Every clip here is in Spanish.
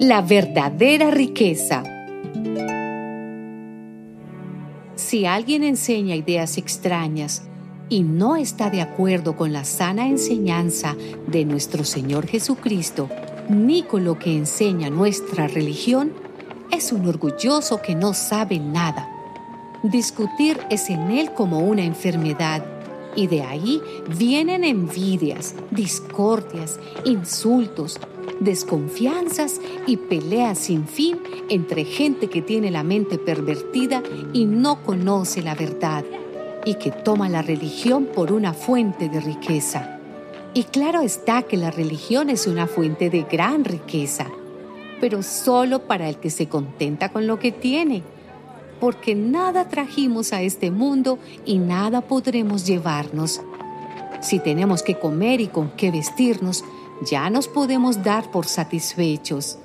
La verdadera riqueza. Si alguien enseña ideas extrañas y no está de acuerdo con la sana enseñanza de nuestro Señor Jesucristo, ni con lo que enseña nuestra religión, es un orgulloso que no sabe nada. Discutir es en él como una enfermedad y de ahí vienen envidias, discordias, insultos, desconfianzas y peleas sin fin entre gente que tiene la mente pervertida y no conoce la verdad y que toma la religión por una fuente de riqueza. Y claro está que la religión es una fuente de gran riqueza, pero solo para el que se contenta con lo que tiene porque nada trajimos a este mundo y nada podremos llevarnos. Si tenemos que comer y con qué vestirnos, ya nos podemos dar por satisfechos.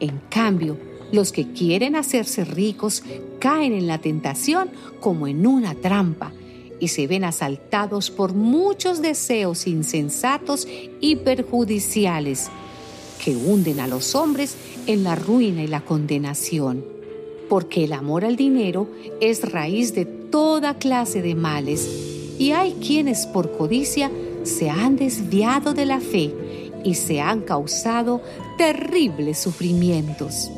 En cambio, los que quieren hacerse ricos caen en la tentación como en una trampa y se ven asaltados por muchos deseos insensatos y perjudiciales que hunden a los hombres en la ruina y la condenación porque el amor al dinero es raíz de toda clase de males y hay quienes por codicia se han desviado de la fe y se han causado terribles sufrimientos.